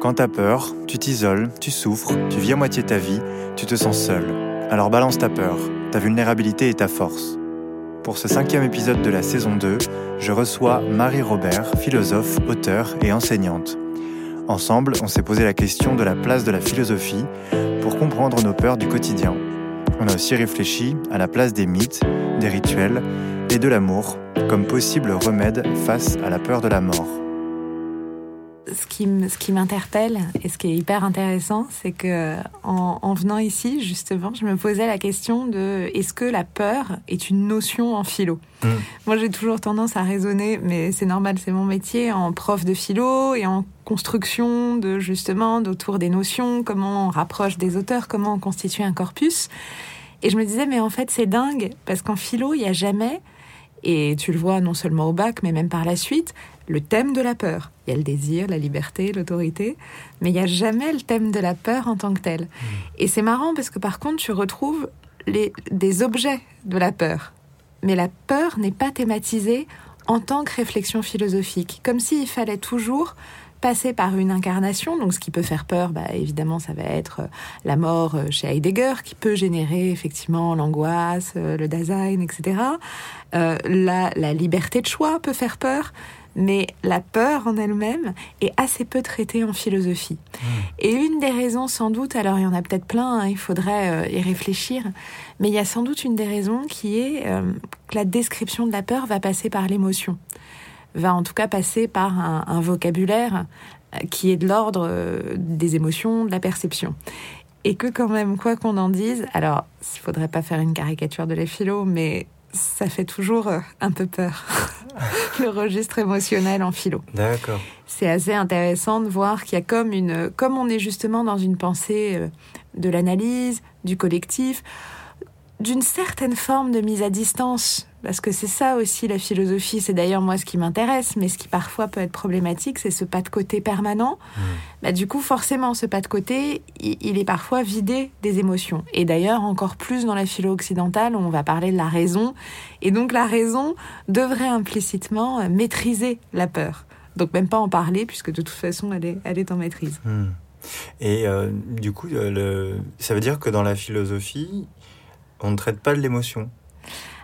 Quand t'as peur, tu t'isoles, tu souffres, tu vis à moitié ta vie, tu te sens seul. Alors balance ta peur, ta vulnérabilité et ta force. Pour ce cinquième épisode de la saison 2, je reçois Marie Robert, philosophe, auteure et enseignante. Ensemble, on s'est posé la question de la place de la philosophie pour comprendre nos peurs du quotidien. On a aussi réfléchi à la place des mythes, des rituels et de l'amour comme possible remède face à la peur de la mort ce qui, m'interpelle et ce qui est hyper intéressant, c'est que en, venant ici, justement, je me posais la question de est-ce que la peur est une notion en philo? Mmh. Moi, j'ai toujours tendance à raisonner, mais c'est normal, c'est mon métier, en prof de philo et en construction de justement d'autour des notions, comment on rapproche des auteurs, comment on constitue un corpus. Et je me disais, mais en fait, c'est dingue parce qu'en philo, il n'y a jamais et tu le vois non seulement au bac, mais même par la suite, le thème de la peur. Il y a le désir, la liberté, l'autorité, mais il n'y a jamais le thème de la peur en tant que tel. Mmh. Et c'est marrant parce que par contre, tu retrouves les, des objets de la peur. Mais la peur n'est pas thématisée en tant que réflexion philosophique, comme s'il fallait toujours passer par une incarnation. Donc, ce qui peut faire peur, bah, évidemment, ça va être euh, la mort euh, chez Heidegger, qui peut générer effectivement l'angoisse, euh, le Dasein, etc. la, la liberté de choix peut faire peur mais la peur en elle-même est assez peu traitée en philosophie. Hmm. Et une des raisons, sans doute, alors il y en a peut-être plein, hein, il faudrait y réfléchir, mais il y a sans doute une des raisons qui est que la description de la peur va passer par l'émotion va en tout cas passer par un, vocabulaire euh, qui est de l'ordre euh, des émotions, de la perception. Et que quand même, quoi qu'on en dise, alors, il faudrait pas faire une caricature de les philo, mais ça fait toujours euh, un peu peur, le registre émotionnel en philo. D'accord. C'est assez intéressant de voir qu'il y a comme une, comme on est justement dans une pensée de l'analyse, du collectif, d'une certaine forme de mise à distance, parce que c'est ça aussi la philosophie, c'est d'ailleurs moi ce qui m'intéresse, mais ce qui parfois peut être problématique, c'est ce pas de côté permanent. Mmh. Bah, du coup, forcément, ce pas de côté, il, est parfois vidé des émotions. Et d'ailleurs, encore plus dans la philo occidentale, on va parler de la raison, et donc la raison devrait implicitement euh, maîtriser la peur. Donc même pas en parler, puisque de toute façon, elle est, elle est en maîtrise. Mmh. Et euh, du coup, euh, le... ça veut dire que dans la philosophie, on ne traite pas de l'émotion.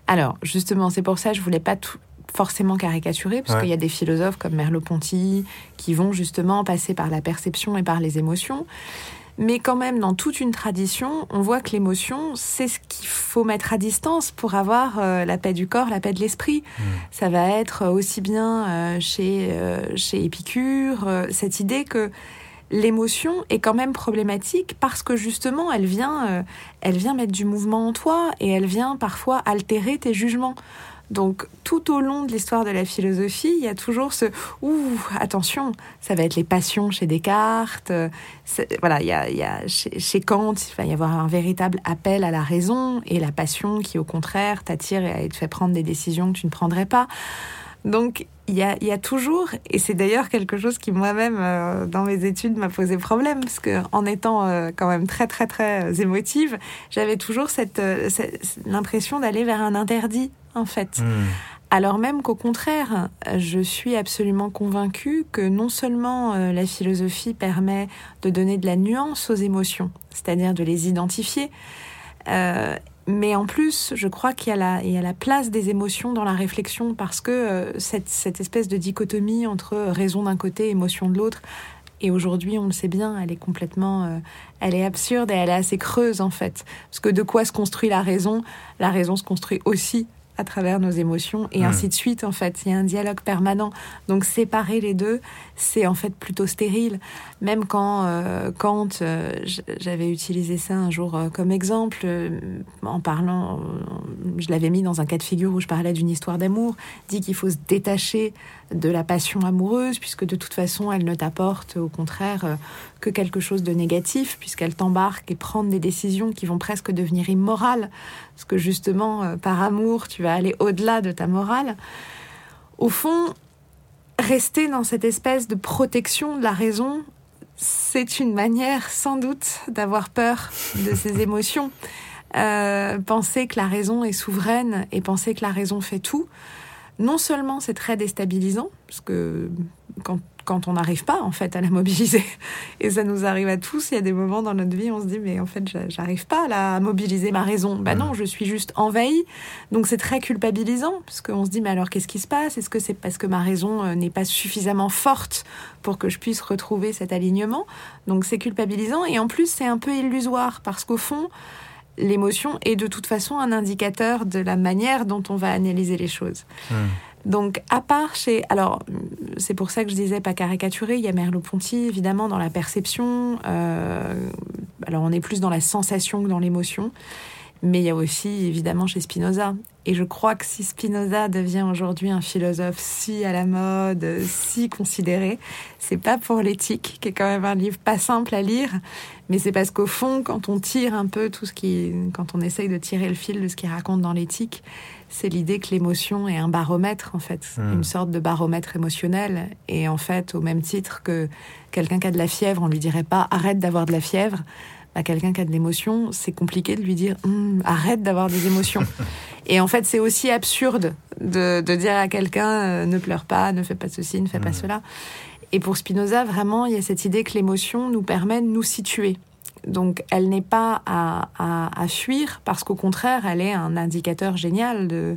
Alors, justement, c'est pour ça que je voulais pas tout forcément caricaturer, parce qu'il y a des philosophes comme Merleau-Ponty qui vont justement passer par la perception et par les émotions. Mais quand même, dans toute une tradition, on voit que l'émotion, c'est ce qu'il faut mettre à distance pour avoir euh, la paix du corps, la paix de l'esprit. Mmh. Ça va être aussi bien euh, chez, euh, chez Épicure, cette idée que l'émotion est quand même problématique parce que justement elle vient, euh, elle vient mettre du mouvement en toi et elle vient parfois altérer tes jugements. Donc tout au long de l'histoire de la philosophie, il y a toujours ce ouh attention, ça va être les passions chez Descartes. Euh, voilà, il y a, chez, Kant, il va y avoir un véritable appel à la raison et la passion qui au contraire t'attire et te fait prendre des décisions que tu ne prendrais pas. Donc il y a, toujours, et c'est d'ailleurs quelque chose qui moi-même euh, dans mes études m'a posé problème, parce que en étant euh, quand même très très très émotive, j'avais toujours cette, euh, l'impression d'aller vers un interdit en fait. Hmm. Alors même qu'au contraire, je suis absolument convaincue que non seulement la philosophie permet de donner de la nuance aux émotions, c'est-à-dire de les identifier, mais en plus, je crois qu'il y, a la, place des émotions dans la réflexion parce que euh, cette, espèce de dichotomie entre raison d'un côté, émotion de l'autre, et aujourd'hui, on le sait bien, elle est complètement, euh, elle est absurde et elle est assez creuse en fait. Parce que de quoi se construit la raison? La raison se construit aussi à travers nos émotions et ainsi de suite en fait. Il y a un dialogue permanent. Donc séparer les deux, c'est en fait plutôt stérile. Même quand, euh, quand euh, j'avais utilisé ça un jour euh, comme exemple, en parlant, je l'avais mis dans un cas de figure où je parlais d'une histoire d'amour, dit qu'il faut se détacher de la passion amoureuse, puisque de toute façon, elle ne t'apporte au contraire que quelque chose de négatif, puisqu'elle t'embarque et prend des décisions qui vont presque devenir immorales, parce que justement, par amour, tu vas aller au-delà de ta morale. Au fond, rester dans cette espèce de protection de la raison, c'est une manière sans doute d'avoir peur de ses émotions. Euh, penser que la raison est souveraine et penser que la raison fait tout, non seulement c'est très déstabilisant, parce que quand, quand on n'arrive pas en fait à la mobiliser. Et ça nous arrive à tous. Il y a des moments dans notre vie, on se dit mais en fait j'arrive pas à mobiliser ma raison. Bah non, je suis juste envahi. Donc c'est très culpabilisant parce qu'on se dit mais alors qu'est-ce qui se passe? Est-ce que c'est parce que ma raison euh, n'est pas suffisamment forte pour que je puisse retrouver cet alignement? Donc c'est culpabilisant et en plus c'est un peu illusoire parce qu'au fond l'émotion est de toute façon un indicateur de la manière dont on va analyser les choses. Donc, à part chez. Alors, c'est pour ça que je disais pas caricaturé. Il y a Merleau-Ponty, évidemment, dans la perception. Euh, alors, on est plus dans la sensation que dans l'émotion. Mais il y a aussi, évidemment, chez Spinoza. Et je crois que si Spinoza devient aujourd'hui un philosophe si à la mode, si considéré, c'est pas pour l'éthique, qui est quand même un livre pas simple à lire, mais c'est parce qu'au fond, quand on tire un peu tout ce qui, quand on essaye de tirer le fil de ce qu'il raconte dans l'éthique, c'est l'idée que l'émotion est un baromètre, en fait, hmm. une sorte de baromètre émotionnel. Et en fait, au même titre que quelqu'un qui a de la fièvre, on lui dirait pas arrête d'avoir de la fièvre à quelqu'un qui a de l'émotion, c'est compliqué de lui dire hum, arrête d'avoir des émotions. Et en fait, c'est aussi absurde de, dire à quelqu'un euh, ne pleure pas, ne fais pas ceci, ne fais pas mmh. cela. Et pour Spinoza, vraiment, il y a cette idée que l'émotion nous permet de nous situer. Donc, elle n'est pas à, à fuir parce qu'au contraire, elle est un indicateur génial de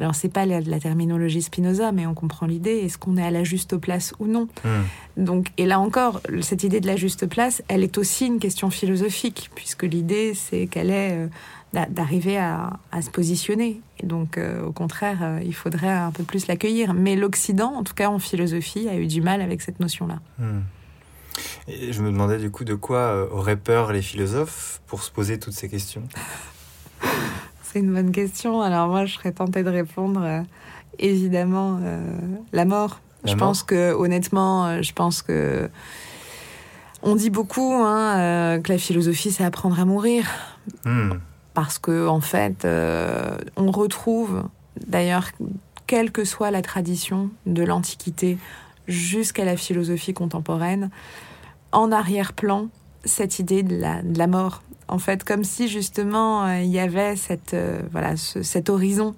alors, c'est pas la, la, terminologie Spinoza, mais on comprend l'idée. Est-ce qu'on est à la juste place ou non? Hmm. Donc, et là encore, cette idée de la juste place, elle est aussi une question philosophique, puisque l'idée, c'est qu'elle est euh, d'arriver à, se positionner. Et donc, euh, au contraire, euh, il faudrait un peu plus l'accueillir. Mais l'Occident, en tout cas en philosophie, a eu du mal avec cette notion-là. Hmm. Et je me demandais du coup de quoi auraient peur les philosophes pour se poser toutes ces questions? C'est une bonne question. Alors moi, je serais tentée de répondre euh, évidemment euh, la mort. je pense que honnêtement, euh, je pense que on dit beaucoup hein, que la philosophie, c'est apprendre à mourir. Hmm. Parce que en fait, on retrouve d'ailleurs, quelle que soit la tradition de l'Antiquité jusqu'à la philosophie contemporaine, en arrière-plan, cette idée de la mort en fait, comme si justement euh, il y avait cette, euh, voilà, cet horizon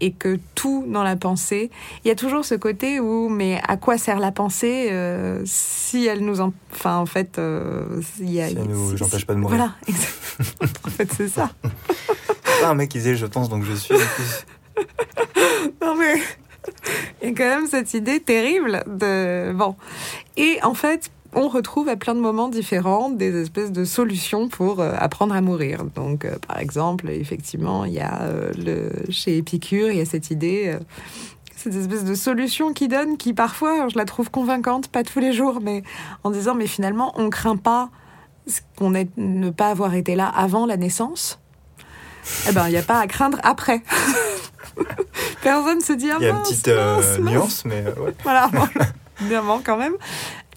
et que tout dans la pensée, il y a toujours ce côté où, mais à quoi sert la pensée euh, si elle nous, en... enfin en fait, il y a, si elle nous empêche pas de mourir. Voilà, en fait c'est ça. pas un mec qui disait je pense donc je suis. non mais il y a quand même cette idée terrible de bon et en fait on retrouve à plein de moments différents des espèces de solutions pour euh, apprendre à mourir. Donc, euh, par exemple, effectivement, il y a euh, le, chez Épicure, il y a cette idée, cette espèce de solution qui donne, qui parfois, je la trouve convaincante, pas tous les jours, mais en disant, mais finalement, on craint pas qu'on ne pas avoir été là avant la naissance. Eh ben, il n'y a pas à craindre après. Personne se dit, ah, Il y a une petite nuance, mais ouais. Voilà, évidemment, quand même.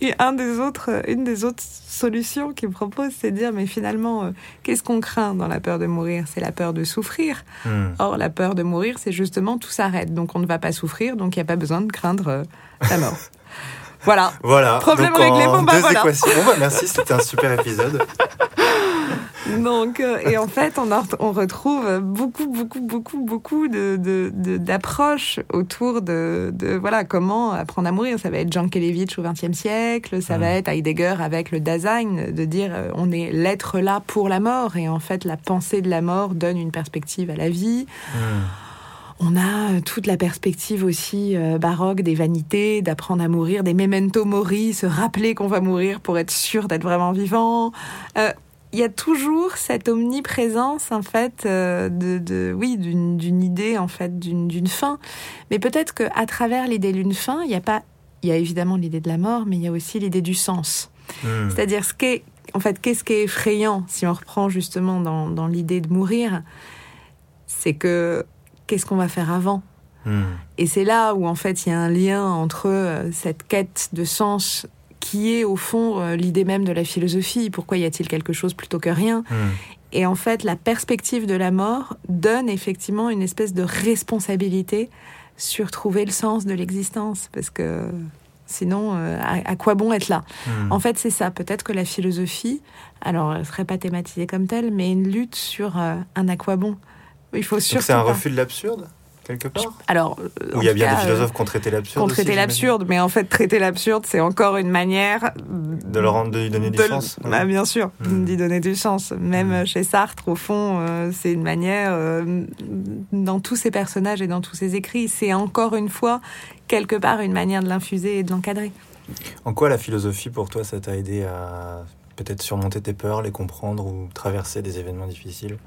Et un des autres, euh, une des autres solutions qu'il propose, c'est de dire, mais finalement, euh, qu'est-ce qu'on craint dans la peur de mourir? C'est la peur de souffrir. Hmm. Or, la peur de mourir, c'est justement tout s'arrête. Donc, on ne va pas souffrir, donc il n'y a pas besoin de craindre euh, la mort. voilà. Voilà. Problème réglé. Bon, bah, voilà. équations. Bon, bah, merci, c'était un super épisode. Donc, euh, et en fait, on, on retrouve beaucoup, beaucoup, beaucoup, beaucoup d'approches de, autour de, de, voilà, comment apprendre à mourir. Ça va être Jean Kelevich au XXe siècle, ça va être Heidegger avec le Dasein, de dire euh, on est l'être là pour la mort, et en fait, la pensée de la mort donne une perspective à la vie. On a toute la perspective aussi euh, baroque des vanités, d'apprendre à mourir, des memento mori, se rappeler qu'on va mourir pour être sûr d'être vraiment vivant. Il y a toujours cette omniprésence en fait euh, de, oui d'une idée en fait d'une fin. Mais peut-être que à travers l'idée d'une fin il y a pas il y a évidemment l'idée de la mort mais il y a aussi l'idée du sens. Hmm. c'est-à-dire ce qui en fait qu'est-ce qui est effrayant si on reprend justement dans, dans l'idée de mourir c'est que qu'est-ce qu'on va faire avant hmm. et c'est là où en fait il y a un lien entre euh, cette quête de sens qui est au fond euh, l'idée même de la philosophie. Pourquoi y a-t-il quelque chose plutôt que rien hmm. Et en fait, la perspective de la mort donne effectivement une espèce de responsabilité sur trouver le sens de l'existence, parce que sinon, euh, à, quoi bon être là hmm. En fait, c'est ça. Peut-être que la philosophie, alors, elle serait pas thématisée comme telle, mais une lutte sur euh, un à quoi bon. Il faut surtout. C'est un refus de l'absurde quelque part? Alors, où il y a bien des philosophes qui ont traité l'absurde. Qui ont traité l'absurde, mais en fait, traiter l'absurde, c'est encore une manière de leur rendre, de lui donner du sens. Bah, bien sûr, hmm. d'y donner du sens. Même hmm. chez Sartre, au fond, c'est une manière, dans tous ses personnages et dans tous ses écrits, c'est encore une fois quelque part une manière de l'infuser et de l'encadrer. En quoi la philosophie, pour toi, ça t'a aidé à peut-être surmonter tes peurs, les comprendre ou traverser des événements difficiles?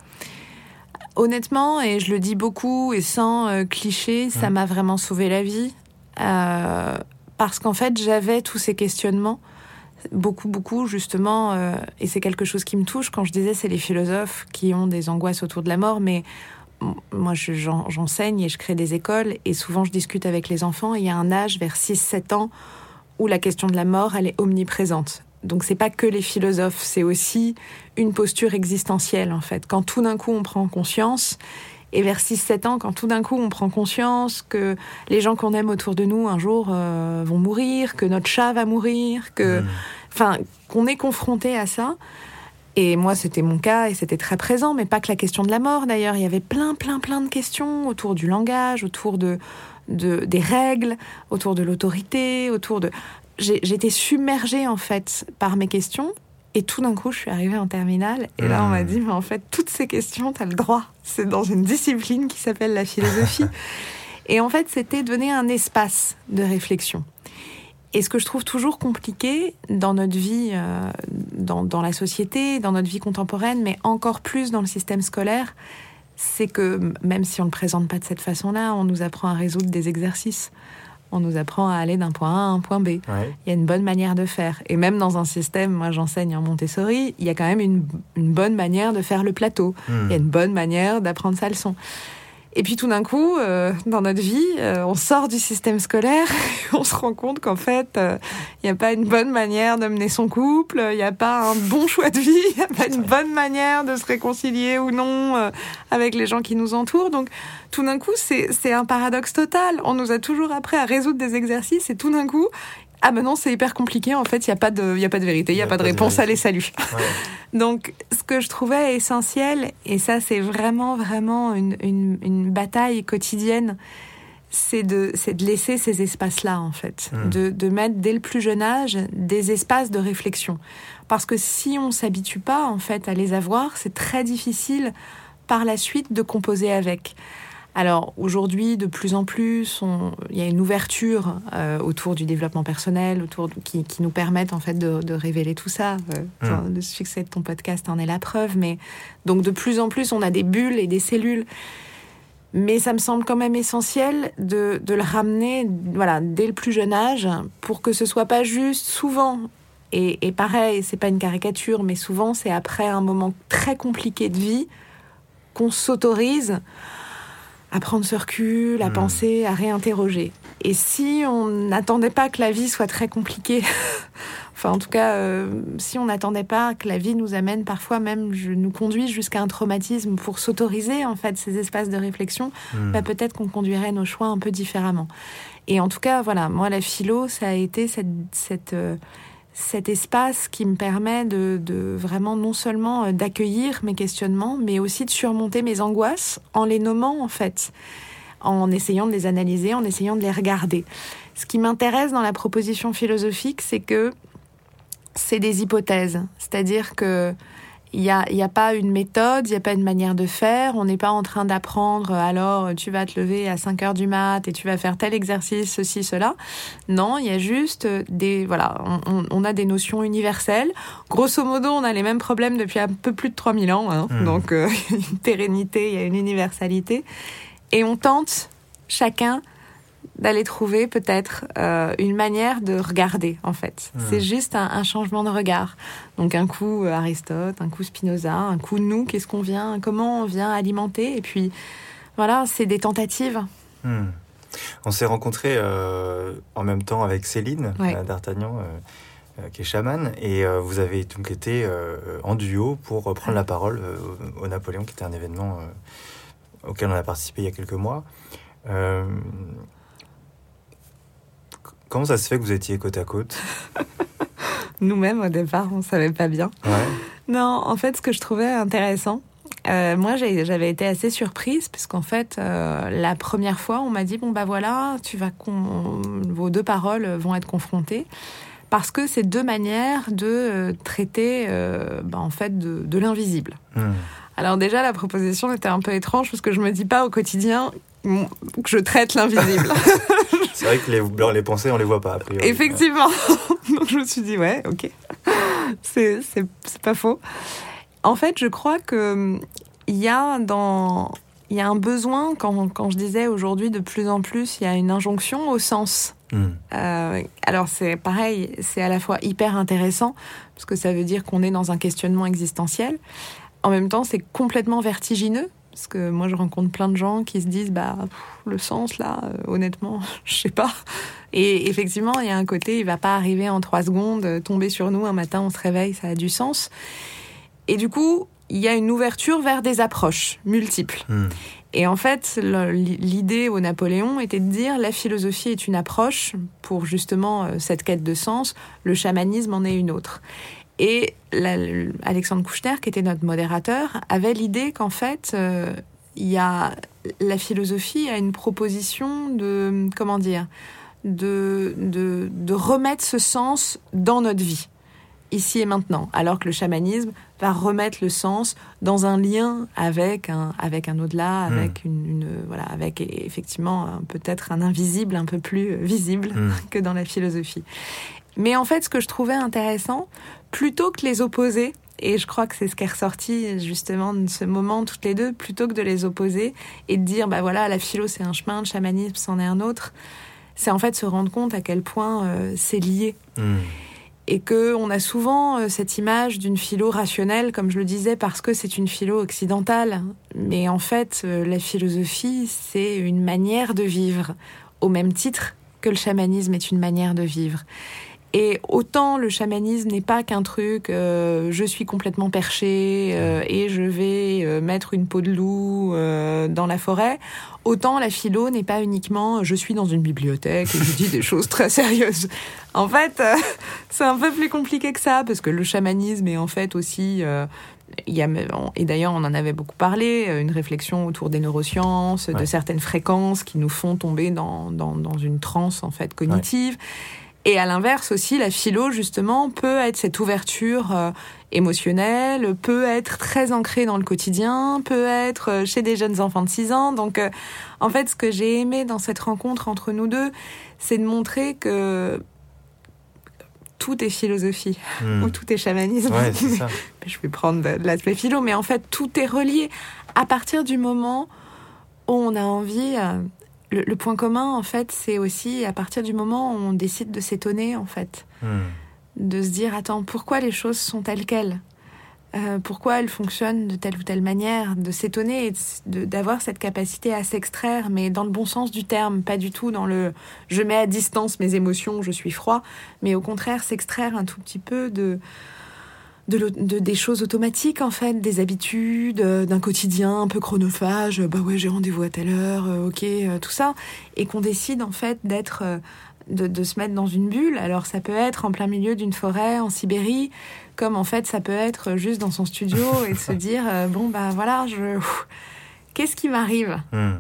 Honnêtement, et je le dis beaucoup et sans euh, cliché, ça m'a vraiment sauvé la vie. Euh, parce qu'en fait, j'avais tous ces questionnements, beaucoup, beaucoup, justement, euh, et c'est quelque chose qui me touche. Quand je disais, c'est les philosophes qui ont des angoisses autour de la mort, mais moi, j'enseigne et je crée des écoles, et souvent, je discute avec les enfants. il y a un âge, vers 6-7 ans, où la question de la mort, elle est omniprésente. Donc c'est pas que les philosophes, c'est aussi une posture existentielle en fait. Quand tout d'un coup on prend conscience, et vers 6-7 ans, quand tout d'un coup on prend conscience que les gens qu'on aime autour de nous un jour euh, vont mourir, que notre chat va mourir, que, mmh. enfin, qu'on est confronté à ça. Et moi, c'était mon cas et c'était très présent, mais pas que la question de la mort d'ailleurs. Il y avait plein, plein, plein de questions autour du langage, autour de, de des règles, autour de l'autorité, autour de j'étais submergée en fait par mes questions. Et tout d'un coup, je suis arrivée en terminale. Et là, on m'a hmm. dit, mais en fait, toutes ces questions, tu as le droit. C'est dans une discipline qui s'appelle la philosophie. et en fait, c'était donner un espace de réflexion. Et ce que je trouve toujours compliqué dans notre vie, euh, dans, dans, la société, dans notre vie contemporaine, mais encore plus dans le système scolaire, c'est que même si on ne le présente pas de cette façon-là, on nous apprend à résoudre des exercices on nous apprend à aller d'un point A à un point B. Il y a une bonne manière de faire. Et même dans un système, moi j'enseigne en Montessori, il y a quand même une, bonne manière de faire le plateau. Hmm. Il y a une bonne manière d'apprendre sa leçon. Et puis tout d'un coup, euh, dans notre vie, euh, on sort du système scolaire et on se rend compte qu'en fait, il euh, n'y a pas une bonne manière de mener son couple, il n'y a pas un bon choix de vie, il n'y a pas une bonne manière de se réconcilier ou non avec les gens qui nous entourent. Donc tout d'un coup, c'est un paradoxe total. On nous a toujours appris à résoudre des exercices et tout d'un coup, ah ben non, c'est hyper compliqué. En fait, il n'y a, pas de, y a pas de vérité, il n'y a, pas de réponse. Allez, salut. Donc, ce que je trouvais essentiel, et ça, c'est vraiment, vraiment une, une, une bataille quotidienne, c'est de, de laisser ces espaces-là, en fait. Hmm. De, de mettre dès le plus jeune âge des espaces de réflexion. Parce que si on s'habitue pas, en fait, à les avoir, c'est très difficile par la suite de composer avec. Alors aujourd'hui, de plus en plus, il y a une ouverture euh, autour du développement personnel, autour qui, nous permettent en fait de, révéler tout ça. Euh, mmh. Le succès de ton podcast en est la preuve. Mais donc de plus en plus, on a des bulles et des cellules. Mais ça me semble quand même essentiel de, le ramener, voilà, dès le plus jeune âge, pour que ce soit pas juste souvent. Et, et pareil, c'est pas une caricature, mais souvent c'est après un moment très compliqué de vie qu'on s'autorise à prendre ce recul, à hmm. penser, à réinterroger. Et si on n'attendait pas que la vie soit très compliquée, enfin en tout cas, euh, si on n'attendait pas que la vie nous amène parfois même, je, nous conduise jusqu'à un traumatisme pour s'autoriser en fait ces espaces de réflexion, hmm. bah, peut-être qu'on conduirait nos choix un peu différemment. Et en tout cas, voilà, moi la philo, ça a été cette, cette euh, cet espace qui me permet de, vraiment non seulement euh, d'accueillir mes questionnements, mais aussi de surmonter mes angoisses en les nommant en fait, en essayant de les analyser, en essayant de les regarder. Ce qui m'intéresse dans la proposition philosophique, c'est que c'est des hypothèses, c'est-à-dire que il n'y a, y a pas une méthode, il n'y a pas une manière de faire. On n'est pas en train d'apprendre, alors tu vas te lever à 5 heures du mat et tu vas faire tel exercice, ceci, cela. Non, il y a juste des. Voilà, on, a des notions universelles. Grosso modo, on a les mêmes problèmes depuis un peu plus de 3000 ans. Hein. Mmh. Donc, euh, une pérennité, il y a une universalité. Et on tente chacun d'aller trouver peut-être euh, une manière de regarder en fait. Hmm. C'est juste un, changement de regard. Donc un coup euh, Aristote, un coup Spinoza, un coup nous, qu'est-ce qu'on vient, comment on vient alimenter? Et puis voilà, c'est des tentatives. Hmm. On s'est rencontrés euh, en même temps avec Céline d'Artagnan. qui est chamane, et vous avez donc été en duo pour prendre la parole au Napoléon, qui était un événement auquel on a participé il y a quelques mois. Comment ça se fait que vous étiez côte à côte Nous-mêmes, au départ, on ne savait pas bien. Non, en fait, ce que je trouvais intéressant, euh, moi, j'avais été assez surprise parce qu'en fait, euh, la première fois, on m'a dit bon bah voilà, tu vas vos deux paroles vont être confrontées parce que c'est deux manières de euh, traiter bah, en fait de, l'invisible. Hmm. Alors déjà, la proposition était un peu étrange parce que je me dis pas au quotidien que je traite l'invisible. c'est vrai que les, les pensées, on les voit pas. A priori. Effectivement. Donc je me suis dit ouais, ok, c'est pas faux. En fait, je crois que il y a dans il y a un besoin quand, quand je disais aujourd'hui de plus en plus il y a une injonction au sens. Hmm. Euh, alors c'est pareil, c'est à la fois hyper intéressant parce que ça veut dire qu'on est dans un questionnement existentiel. En même temps, c'est complètement vertigineux parce que moi je rencontre plein de gens qui se disent bah le sens là, euh, honnêtement, je sais pas. Et effectivement, il y a un côté, il va pas arriver en trois secondes, tomber sur nous un matin, on se réveille, ça a du sens. Et du coup, il y a une ouverture vers des approches multiples. Hmm. Et en fait, l'idée au Napoléon était de dire la philosophie est une approche pour justement euh, cette quête de sens, le chamanisme en est une autre. Et Alexandre Kouchner, qui était notre modérateur, avait l'idée qu'en fait, euh, y a la philosophie a une proposition de comment dire de, de, de remettre ce sens dans notre vie ici et maintenant, alors que le chamanisme va remettre le sens dans un lien avec un, avec un au-delà, hmm. avec une, voilà, avec effectivement peut-être un invisible un peu plus visible hmm. que dans la philosophie. Mais en fait, ce que je trouvais intéressant, plutôt que les opposer, et je crois que c'est ce qui est ressorti justement de ce moment toutes les deux, plutôt que de les opposer et de dire bah voilà la philo c'est un chemin, le chamanisme c'en est un autre, c'est en fait se rendre compte à quel point euh, c'est lié. Hmm et que on a souvent euh, cette image d'une philo rationnelle, comme je le disais, parce que c'est une philo occidentale. Mais en fait, euh, la philosophie, c'est une manière de vivre, au même titre que le chamanisme est une manière de vivre. Et autant le chamanisme n'est pas qu'un truc, euh, je suis complètement perché euh, et je vais euh, mettre une peau de loup dans la forêt, autant la philo n'est pas uniquement je suis dans une bibliothèque et je dis des choses très sérieuses. En fait, c'est un peu plus compliqué que ça parce que le chamanisme est en fait aussi il y a, et d'ailleurs, on en avait beaucoup parlé, une réflexion autour des neurosciences, de certaines fréquences qui nous font tomber dans, dans, dans une transe en fait cognitive. Et à l'inverse aussi, la philo, justement, peut être cette ouverture euh, émotionnelle, peut être très ancrée dans le quotidien, peut être euh, chez des jeunes enfants de 6 ans. Donc, euh, en fait, ce que j'ai aimé dans cette rencontre entre nous deux, c'est de montrer que tout est philosophie hmm. ou tout est chamanisme. Ouais, ça. Je vais prendre l'aspect philo, mais en fait, tout est relié à partir du moment où on a envie le, point commun, en fait, c'est aussi à partir du moment où on décide de s'étonner, en fait. Hmm. De se dire, attends, pourquoi les choses sont telles quelles? Euh, Pourquoi elles fonctionnent de telle ou telle manière? De s'étonner et d'avoir cette capacité à s'extraire, mais dans le bon sens du terme, pas du tout dans le je mets à distance mes émotions, je suis froid, mais au contraire s'extraire un tout petit peu de de, des choses automatiques en fait, des habitudes, euh, d'un quotidien un peu chronophage. Bah ouais, j'ai rendez-vous à telle heure, euh, ok, euh, tout ça, et qu'on décide en fait d'être, de, de, se mettre dans une bulle. Alors ça peut être en plein milieu d'une forêt en Sibérie, comme en fait ça peut être juste dans son studio et de se dire bon bah voilà, je, qu'est-ce qui m'arrive? Hmm.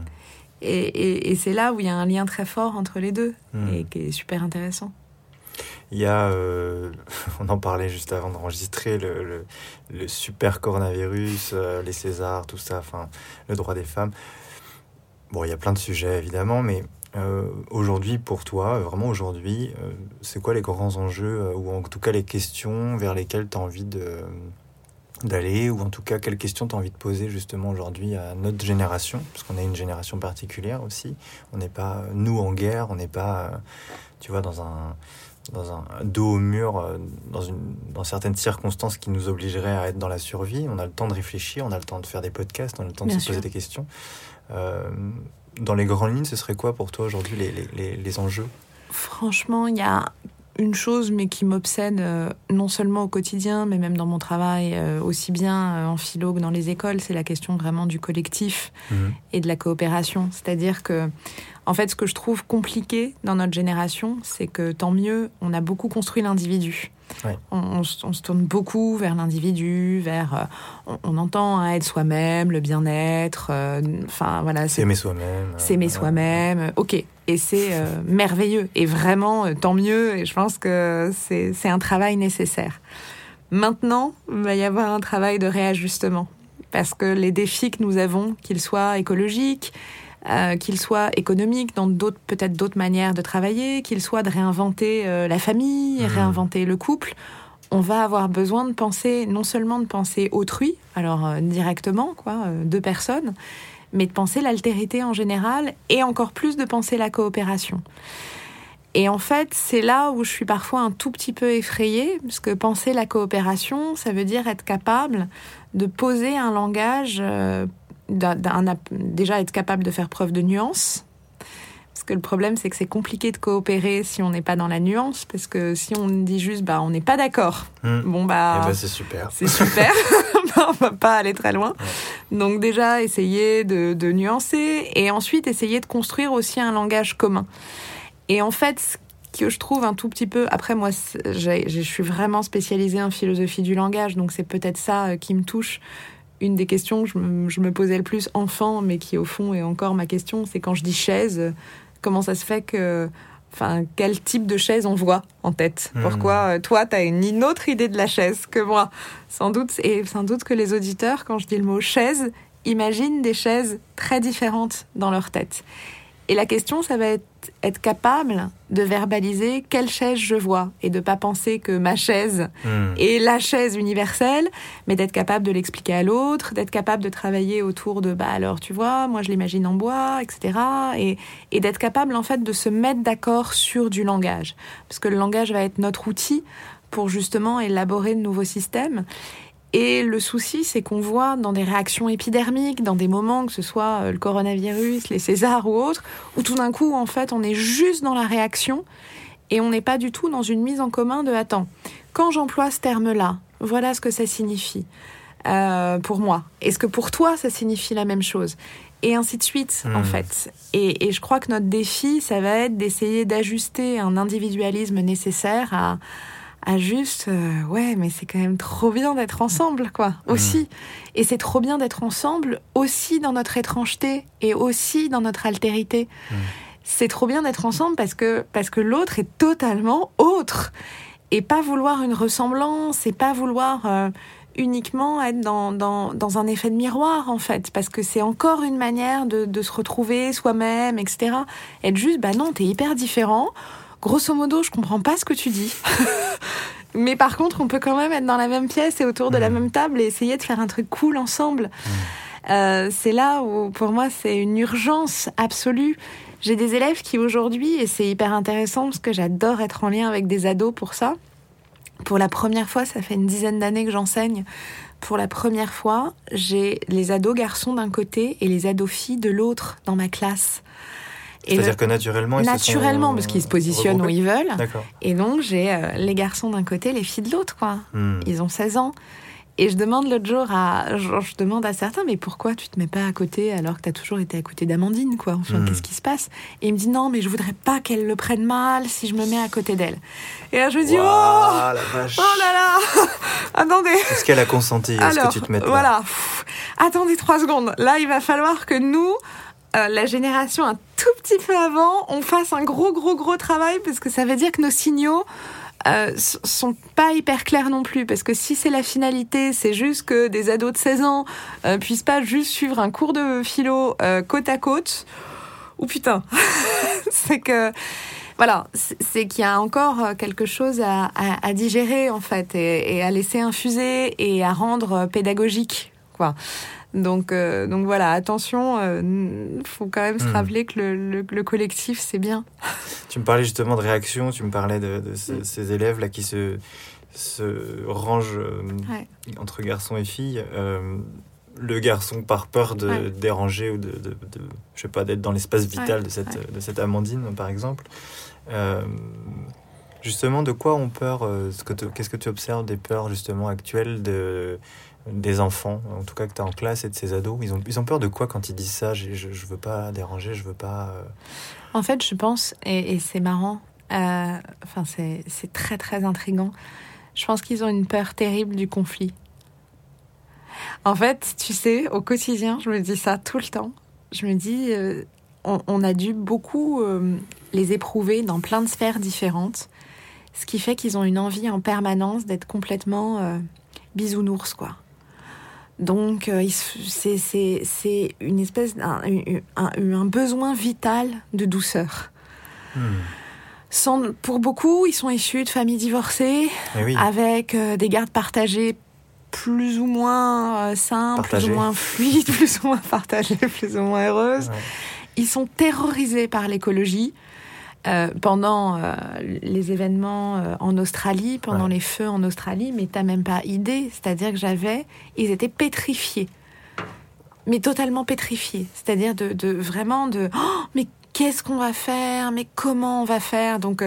Et, et, et c'est là où il y a un lien très fort entre les deux hmm. et qui est super intéressant. Il y a, euh, on en parlait juste avant d'enregistrer, le, le, super coronavirus, euh, les Césars, tout ça, enfin, le droit des femmes. Bon, il y a plein de sujets évidemment, mais euh, aujourd'hui, pour toi, vraiment aujourd'hui, c'est quoi les grands enjeux, ou en tout cas les questions vers lesquelles tu as envie de d'aller ou en tout cas quelles questions tu as envie de poser justement aujourd'hui à notre génération? Parce qu'on a une génération particulière aussi on n'est pas nous en guerre on n'est pas tu vois dans un dans un dos au mur, euh, dans, une, dans certaines circonstances qui nous obligeraient à être dans la survie. On a le temps de réfléchir, on a le temps de faire des podcasts, on a le temps de se poser des questions. Euh, dans les grandes lignes, ce serait quoi pour toi aujourd'hui les, les, les, enjeux? Franchement, il y a une chose, mais qui m'obsède euh, non seulement au quotidien, mais même dans mon travail, aussi bien en philo que dans les écoles, c'est la question vraiment du collectif mmh. et de la coopération. C'est-à-dire que En fait, ce que je trouve compliqué dans notre génération, c'est que tant mieux, on a beaucoup construit l'individu. On, se tourne beaucoup vers l'individu, vers. Euh, on, entend hein, être soi-même, le bien-être. Euh, enfin voilà. S'aimer soi-même. S'aimer soi-même. Ok. Et c'est merveilleux. Et vraiment, tant mieux. Et je pense que c'est un travail nécessaire. Maintenant, il va y avoir un travail de réajustement. Parce que les défis que nous avons, qu'ils soient écologiques, euh, qu'ils soient économiques, dans d'autres peut-être d'autres manières de travailler, qu'ils soient de réinventer euh, la famille, mmh. réinventer le couple, on va avoir besoin de penser, non seulement de penser autrui, alors euh, directement, quoi, deux personnes, mais de penser l'altérité en général et encore plus de penser la coopération. Et en fait, c'est là où je suis parfois un tout petit peu effrayée, parce que penser la coopération, ça veut dire être capable de poser un langage, euh, déjà être capable de faire preuve de nuance. Parce que le problème, c'est que c'est compliqué de coopérer si on n'est pas dans la nuance, parce que si on dit juste, bah, on n'est pas d'accord. Hmm. Bon, bah. Eh ben, c'est super. C'est super. on va pas aller très loin. Donc, déjà, essayer de, de nuancer et ensuite essayer de construire aussi un langage commun. Et en fait, ce que je trouve un tout petit peu, après moi, je suis vraiment spécialisée en philosophie du langage, donc c'est peut-être ça euh, qui me touche. Une des questions que je me, posais le plus enfant, mais qui au fond est encore ma question, c'est quand je dis chaise, comment ça se fait que Enfin, quel type de chaise on voit en tête hmm. Pourquoi euh, toi, tu as une, autre idée de la chaise que moi? Sans doute, et sans doute que les auditeurs, quand je dis le mot chaise, imaginent des chaises très différentes dans leur tête. Et la question, ça va être être capable de verbaliser quelle chaise je vois et de pas penser que ma chaise hmm. est la chaise universelle, mais d'être capable de l'expliquer à l'autre, d'être capable de travailler autour de bah alors tu vois, moi je l'imagine en bois, etc. Et, et d'être capable en fait de se mettre d'accord sur du langage, parce que le langage va être notre outil pour justement élaborer de nouveaux systèmes. Et le souci, c'est qu'on voit dans des réactions épidermiques, dans des moments, que ce soit euh, le coronavirus, les Césars ou autres, où tout d'un coup, en fait, on est juste dans la réaction et on n'est pas du tout dans une mise en commun de attends, quand j'emploie ce terme-là, voilà ce que ça signifie euh, pour moi. Est-ce que pour toi, ça signifie la même chose? Et ainsi de suite, en hmm. fait. Et, et, je crois que notre défi, ça va être d'essayer d'ajuster un individualisme nécessaire à, à juste euh, ouais mais c'est quand même trop bien d'être ensemble quoi mmh. aussi. Et c'est trop bien d'être ensemble aussi dans notre étrangeté et aussi dans notre altérité. Mmh. c'est trop bien d'être ensemble parce que parce que l'autre est totalement autre. Et pas vouloir une ressemblance et pas vouloir euh, uniquement être dans, dans, dans, un effet de miroir en fait. Parce que c'est encore une manière de, de se retrouver soi-même etc être juste bah non t'es hyper différent grosso modo, je comprends pas ce que tu dis. Mais par contre, on peut quand même être dans la même pièce et autour de la même table et essayer de faire un truc cool ensemble. Euh, c'est là où, pour moi, c'est une urgence absolue. J'ai des élèves qui aujourd'hui, et c'est hyper intéressant parce que j'adore être en lien avec des ados pour ça. Pour la première fois, ça fait une dizaine d'années que j'enseigne. Pour la première fois, j'ai les ados garçons d'un côté et les ados filles de l'autre dans ma classe. C'est-à-dire que naturellement, ils naturellement, parce qu'ils se positionnent où ils veulent. Et donc j'ai euh, les garçons d'un côté, les filles de l'autre, quoi. Hmm. Ils ont 16 ans. Et je demande l'autre jour à, je, demande à certains, mais pourquoi tu te mets pas à côté alors que tu as toujours été à côté d'Amandine, quoi? Enfin, hmm. qu'est-ce qui se passe? Et il me dit non, mais je voudrais pas qu'elle le prenne mal si je me mets à côté d'elle. Et là, je me dis oh, la vache. oh là là, attendez. Est-ce qu'elle a consenti? À ce que tu te mettes là? Voilà. attendez trois secondes. Là, il va falloir que nous, euh, la génération un tout petit peu avant, on fasse un gros, gros, gros travail parce que ça veut dire que nos signaux euh, sont pas hyper clairs non plus. Parce que si c'est la finalité, c'est juste que des ados de 16 ans euh, puissent pas juste suivre un cours de philo euh, côte à côte, ou putain, c'est que voilà, c'est qu'il y a encore quelque chose à, digérer en fait et, et, à laisser infuser et à rendre pédagogique quoi. Donc, euh, donc voilà, attention, il euh, faut quand même se hmm. rappeler que le, collectif, c'est bien. Tu me parlais justement de réaction, tu me parlais de, ces, élèves-là qui se, se rangent euh, entre garçons et filles. le garçon par peur de déranger ou de, de, je sais pas, d'être dans l'espace vital de, cette, de cette Amandine, par exemple. Justement, de quoi ont peur Qu'est-ce que tu observes des peurs justement actuelles de, des enfants, en tout cas que tu as en classe et de ces ados ils ont, ils ont peur de quoi quand ils disent ça? Je, je, veux pas déranger, je veux pas. En fait, je pense, et, c'est marrant, enfin, c'est très très intrigant. Je pense qu'ils ont une peur terrible du conflit. En fait, tu sais, au quotidien, je me dis ça tout le temps. Je me dis, euh, on, a dû beaucoup euh, les éprouver dans plein de sphères différentes, ce qui fait qu'ils ont une envie en permanence d'être complètement euh, bisounours, quoi. Donc, c'est une espèce d'un un, besoin vital de douceur. Hmm. pour beaucoup, ils sont issus de familles divorcées, eh avec des gardes partagées plus ou moins euh, simple, plus ou moins fluide, plus ou moins partagée, plus ou moins heureuse. Ils sont terrorisés par l'écologie. Euh, pendant euh, les événements en Australie, pendant les feux en Australie, mais t'as même pas idée. C'est-à-dire que j'avais, ils étaient pétrifiés, mais totalement pétrifiés. C'est-à-dire de, de, vraiment de, oh, mais qu'est-ce qu'on va faire, mais comment on va faire? Donc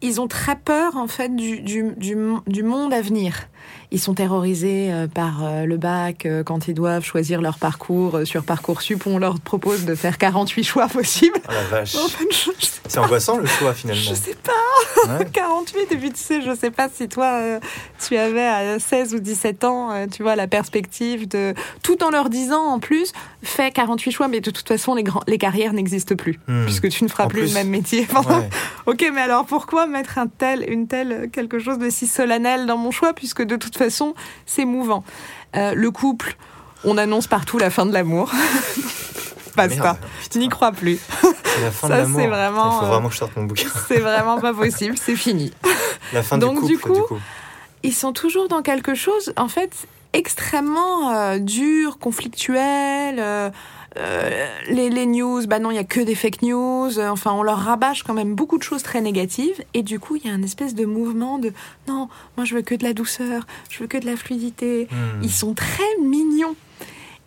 ils ont très peur en fait du, du, du, du monde à venir ils sont terrorisés euh, par euh, le bac euh, quand ils doivent choisir leur parcours sur Parcoursup. On leur propose de faire 48 choix possibles. Oh la vache. c'est angoissant le choix finalement. Je sais pas. 48 et puis tu sais, je sais pas si toi tu avais à 16 ou 17 ans, tu vois la perspective de tout en leur disant en plus fais 48 choix mais de toute façon les grands les carrières n'existent plus hmm. puisque tu ne feras plus, le même métier. OK, mais alors pourquoi mettre un tel une telle quelque chose de si solennel dans mon choix puisque de toute façon, c'est mouvant. Euh, le couple, on annonce partout la fin de l'amour. Passe pas. Tu n'y crois plus. C'est la fin de l'amour. Il faut vraiment que je sorte mon bouquin. c'est vraiment pas possible, c'est fini. La fin Donc, du, couple, du, coup, ils sont toujours dans quelque chose, en fait, extrêmement euh, dur, conflictuel. Euh, euh, les, les, news, bah non, il y a que des fake news. Enfin, on leur rabâche quand même beaucoup de choses très négatives. Et du coup, il y a un espèce de mouvement de non, moi je veux que de la douceur, je veux que de la fluidité. Hmm. Ils sont très mignons.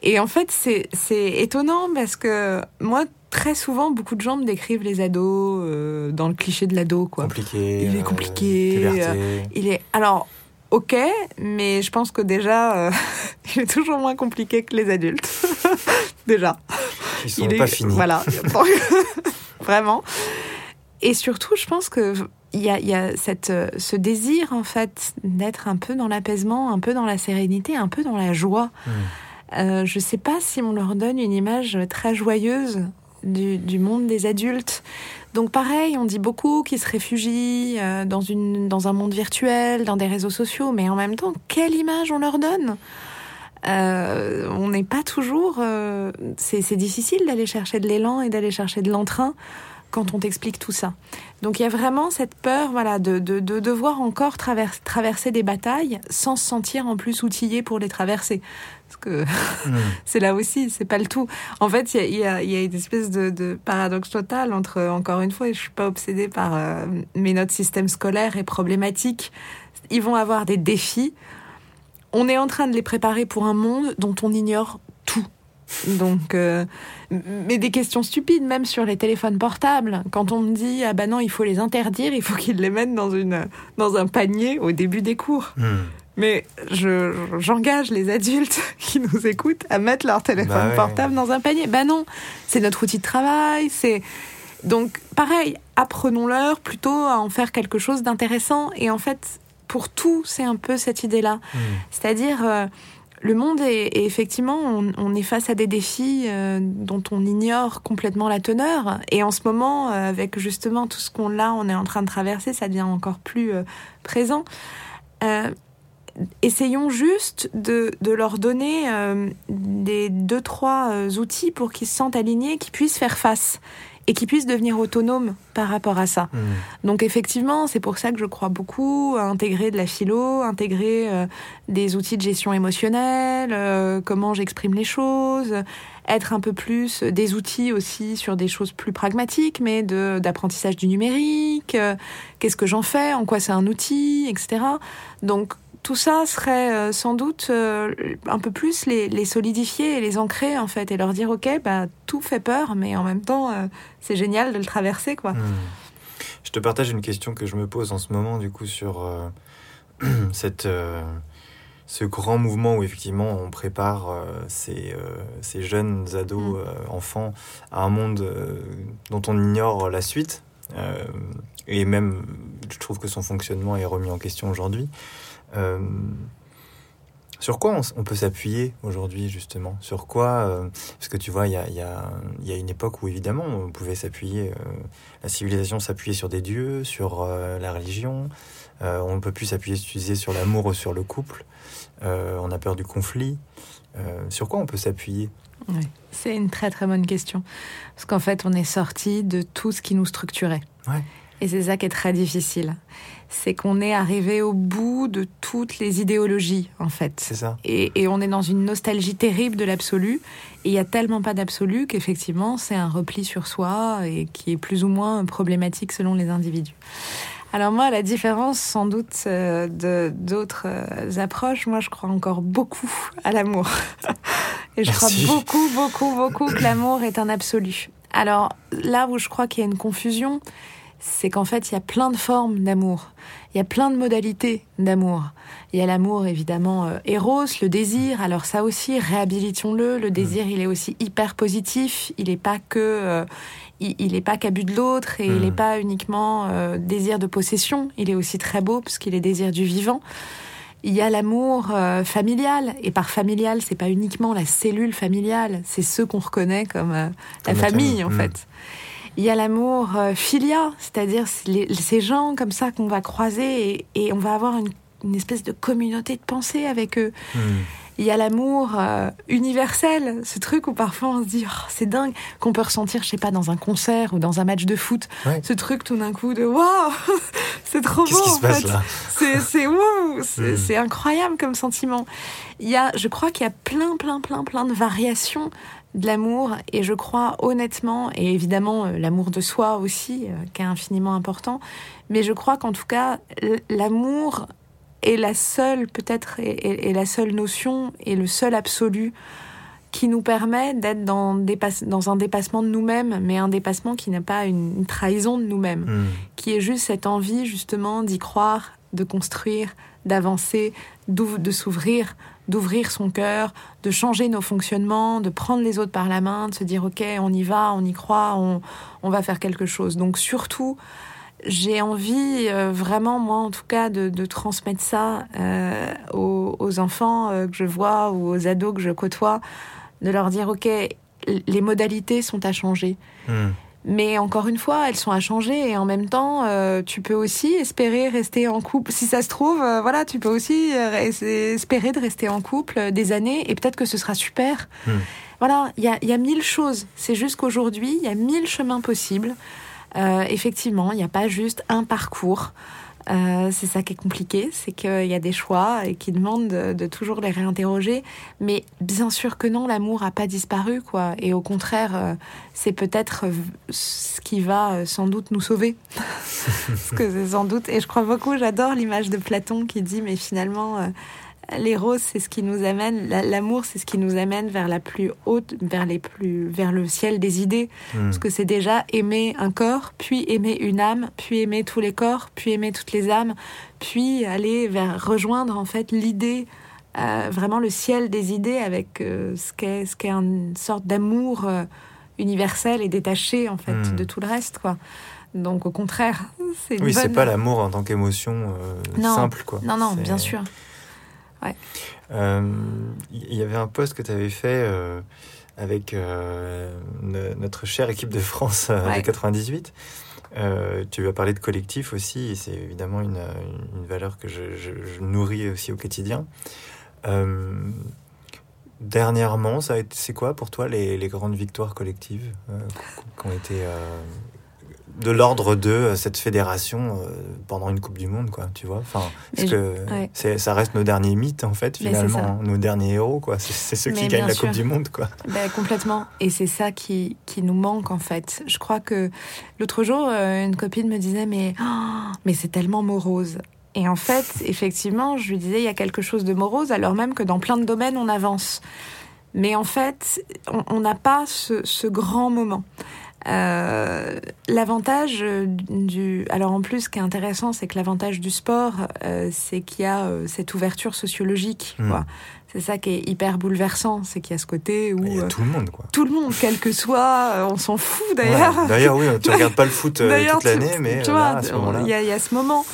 Et en fait, c'est étonnant parce que moi, très souvent, beaucoup de gens me décrivent les ados euh, dans le cliché de l'ado, quoi. Compliqué. Il est compliqué. Euh, il est. Alors, ok, mais je pense que déjà, euh, il est toujours moins compliqué que les adultes. déjà. Ils sont pas finis. Voilà. Vraiment. Et surtout, je pense que il y a, y a cette, euh, ce désir en fait d'être un peu dans l'apaisement, un peu dans la sérénité, un peu dans la joie. Hmm. Euh, je sais pas si on leur donne une image très joyeuse du, du monde des adultes. Donc pareil, on dit beaucoup qu'ils se réfugient euh, dans, une, dans un monde virtuel, dans des réseaux sociaux, mais en même temps, quelle image on leur donne? Euh, on n'est pas toujours. Euh, c'est difficile d'aller chercher de l'élan et d'aller chercher de l'entrain quand on t'explique tout ça. Donc il y a vraiment cette peur voilà, de, de, de devoir encore traverser des batailles sans se sentir en plus outillé pour les traverser. Parce que hmm. c'est là aussi, c'est pas le tout. En fait, il y a, y, y a, une espèce de, de, paradoxe total entre, encore une fois, et je suis pas obsédée par euh, mais notre système scolaire est problématique. Ils vont avoir des défis. On est en train de les préparer pour un monde dont on ignore tout. Donc, euh, mais des questions stupides, même sur les téléphones portables. Quand on me dit ah ben non, il faut les interdire, il faut qu'ils les mettent dans une dans un panier au début des cours. Hmm. Mais je, j'engage les adultes qui nous écoutent à mettre leur téléphone bah portable dans un panier. Ben non, c'est notre outil de travail. C'est donc pareil, apprenons-leur plutôt à en faire quelque chose d'intéressant. Et en fait, pour tout, c'est un peu cette idée-là. Hmm. C'est-à-dire euh, le monde est, effectivement, on, est face à des défis euh, dont on ignore complètement la teneur. Et en ce moment, euh, avec justement tout ce qu'on a, on est en train de traverser, ça devient encore plus présent. essayons juste de, de leur donner des deux, trois outils pour qu'ils se sentent alignés, qu'ils puissent faire face et qui puissent devenir autonomes par rapport à ça. Mmh. Donc effectivement, c'est pour ça que je crois beaucoup à intégrer de la philo, intégrer euh, des outils de gestion émotionnelle, euh, comment j'exprime les choses, être un peu plus des outils aussi sur des choses plus pragmatiques, mais d'apprentissage du numérique, euh, qu'est-ce que j'en fais, en quoi c'est un outil, etc. Donc tout ça serait euh, sans doute euh, un peu plus les, solidifier et les ancrer en fait et leur dire ok bah tout fait peur mais en même temps euh, c'est génial de le traverser quoi. Hmm. Je te partage une question que je me pose en ce moment, du coup, sur cette ce grand mouvement où effectivement on prépare euh, ces, ces, jeunes ados, mm. euh, enfants à un monde dont on ignore la suite. et même, je trouve que son fonctionnement est remis en question aujourd'hui. Sur quoi on, peut s'appuyer aujourd'hui justement? Sur quoi Parce que tu vois, il y a, y, a, y a, une époque où évidemment on pouvait s'appuyer, la civilisation s'appuyait sur des dieux, sur la religion, on ne peut plus s'appuyer sur l'amour ou sur le couple. Euh, on a peur du conflit. Euh, sur quoi on peut s'appuyer? C'est une très très bonne question. Parce qu'en fait, on est sorti de tout ce qui nous structurait. Et c'est ça qui est très difficile. C'est qu'on est arrivé au bout de toutes les idéologies, en fait. C'est ça. Et, et, on est dans une nostalgie terrible de l'absolu. Et il n'y a tellement pas d'absolu qu'effectivement, c'est un repli sur soi et qui est plus ou moins problématique selon les individus. Alors moi, la différence sans doute euh, de d'autres euh, approches, moi je crois encore beaucoup à l'amour. Et je crois beaucoup, beaucoup, beaucoup que l'amour est un absolu. Alors là où je crois qu'il y a une confusion, c'est qu'en fait il y a plein de formes d'amour. Il y a plein de modalités d'amour. Il y a l'amour évidemment euh, éros, le désir. Alors ça aussi, réhabilitons-le. Le désir, il est aussi hyper positif. Il n'est pas que, il n'est pas qu'abus de l'autre et il n'est hmm. pas uniquement euh, désir de possession. Il est aussi très beau parce qu'il est désir du vivant. Il y a l'amour euh, familial et par familial, c'est pas uniquement la cellule familiale, c'est ceux qu'on reconnaît comme, euh, la famille en hmm. fait. Il y a l'amour filia, c'est-à-dire ces gens comme ça qu'on va croiser et, on va avoir une, espèce de communauté de pensée avec eux. Hmm il y a l'amour euh, universel, ce truc où parfois on se dit oh, c'est dingue qu'on peut ressentir, je sais pas, dans un concert ou dans un match de foot, ce truc tout d'un coup de waouh, c'est trop beau en fait, c'est c'est hmm. c'est incroyable comme sentiment. Il y a, je crois qu'il y a plein plein plein plein de variations de l'amour et je crois honnêtement et évidemment euh, l'amour de soi aussi euh, qui est infiniment important mais je crois qu'en tout cas l'amour est la seule, peut-être, est, la seule notion et le seul absolu qui nous permet d'être dans, dans, un dépassement de nous-mêmes, mais un dépassement qui n'a pas une, trahison de nous-mêmes, hmm. qui est juste cette envie justement d'y croire, de construire, d'avancer, de s'ouvrir, d'ouvrir son cœur, de changer nos fonctionnements, de prendre les autres par la main, de se dire ok, on y va, on y croit, on, on va faire quelque chose. Donc surtout, j'ai envie euh, vraiment, moi en tout cas, de, transmettre ça euh, aux, aux, enfants euh, que je vois ou aux ados que je côtoie, de leur dire, OK, les modalités sont à changer. Hmm. Mais encore une fois, elles sont à changer et en même temps, tu peux aussi espérer rester en couple. Si ça se trouve, voilà, tu peux aussi espérer de rester en couple des années et peut-être que ce sera super. Hmm. Voilà, il y a, y a mille choses. C'est juste qu'aujourd'hui, il y a mille chemins possibles. Euh, effectivement, il n'y a pas juste un parcours. Euh, c'est ça qui est compliqué, c'est qu'il y a des choix et qui demandent de, toujours les réinterroger. Mais bien sûr que non, l'amour n'a pas disparu, quoi. Et au contraire, euh, c'est peut-être ce qui va sans doute nous sauver. Parce que c'est sans doute. Et je crois beaucoup, j'adore l'image de Platon qui dit, mais finalement, les roses, c'est ce qui nous amène, l'amour, c'est ce qui nous amène vers la plus haute, vers les plus, vers le ciel des idées. Hmm. Parce que c'est déjà aimer un corps, puis aimer une âme, puis aimer tous les corps, puis aimer toutes les âmes, puis aller vers rejoindre en fait l'idée, euh, vraiment le ciel des idées avec euh, ce qu'est, ce qu'est une sorte d'amour euh, universel et détaché en fait hmm. de tout le reste, quoi. Donc au contraire, c'est oui, c'est pas l'amour en tant qu'émotion simple, quoi. Non, non, bien sûr. Il euh, y avait un post que tu avais fait euh, avec euh, notre chère équipe de France de 98. tu as parlé de collectif aussi, et c'est évidemment une, une, valeur que je, je, nourris aussi au quotidien. dernièrement, c'est quoi pour toi les, les grandes victoires collectives qui ont été de l'ordre de euh, cette fédération euh, pendant une Coupe du Monde, quoi, tu vois. Enfin, parce que ça reste nos derniers mythes, en fait, finalement, nos derniers héros, quoi. C'est ceux qui gagnent la Coupe du Monde, quoi. Ben, complètement. Et c'est ça qui, qui nous manque, en fait. Je crois que l'autre jour, euh, une copine me disait, mais, oh, mais c'est tellement morose. Et en fait, effectivement, je lui disais, il y a quelque chose de morose, alors même que dans plein de domaines, on avance. Mais en fait, on n'a pas ce, ce grand moment. Euh, l'avantage du. Alors en plus, ce qui est intéressant, c'est que l'avantage du sport, euh, c'est qu'il y a euh, cette ouverture sociologique. Hmm. Quoi. C'est ça qui est hyper bouleversant, c'est qu'il y a ce côté où. Il y a tout le monde, quoi. Tout le monde, quel que soit, on s'en fout d'ailleurs. d'ailleurs, oui, tu regardes pas le foot toute l'année, mais tu vois, il y, a ce moment.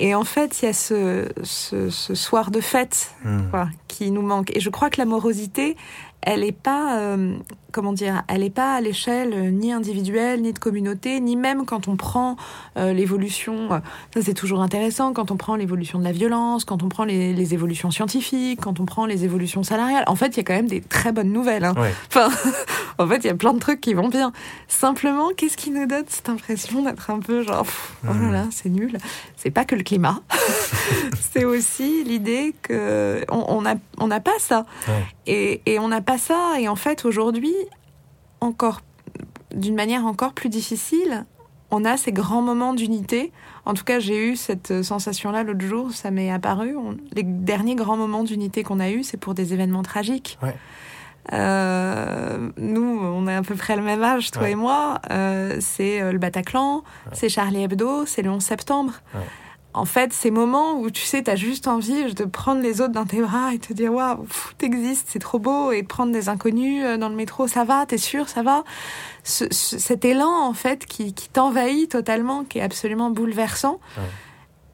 Et en fait, il y a ce, ce, soir de fête hmm. quoi, qui nous manque. Et je crois que l'amorosité, elle n'est pas, euh, comment dire, elle n'est pas à l'échelle euh, ni individuelle, ni de communauté, ni même quand on prend euh, l'évolution, ça c'est toujours intéressant, quand on prend l'évolution de la violence, quand on prend les, évolutions scientifiques, quand on prend les évolutions salariales. En fait, il y a quand même des très bonnes nouvelles. Hein. Enfin, en fait, il y a plein de trucs qui vont bien. Simplement, qu'est-ce qui nous donne cette impression d'être un peu genre, oh là là, c'est nul. C'est pas que le climat, c'est aussi l'idée que on n'a on pas ça. Et, et on n'a pas ça. Et en fait, aujourd'hui, encore d'une manière encore plus difficile, on a ces grands moments d'unité. En tout cas, j'ai eu cette sensation-là l'autre jour, ça m'est apparu. les derniers grands moments d'unité qu'on a eus, c'est pour des événements tragiques. Euh, nous, on a à peu près le même âge, toi et moi. Euh, c'est euh, le Bataclan, c'est Charlie Hebdo, c'est le 11 septembre en fait, ces moments où tu sais, tu as juste envie de prendre les autres dans tes bras et te dire waouh, t'existes, c'est trop beau, et de prendre des inconnus dans le métro, ça va, t'es sûr, ça va. cet élan, en fait, qui, t'envahit totalement, qui est absolument bouleversant,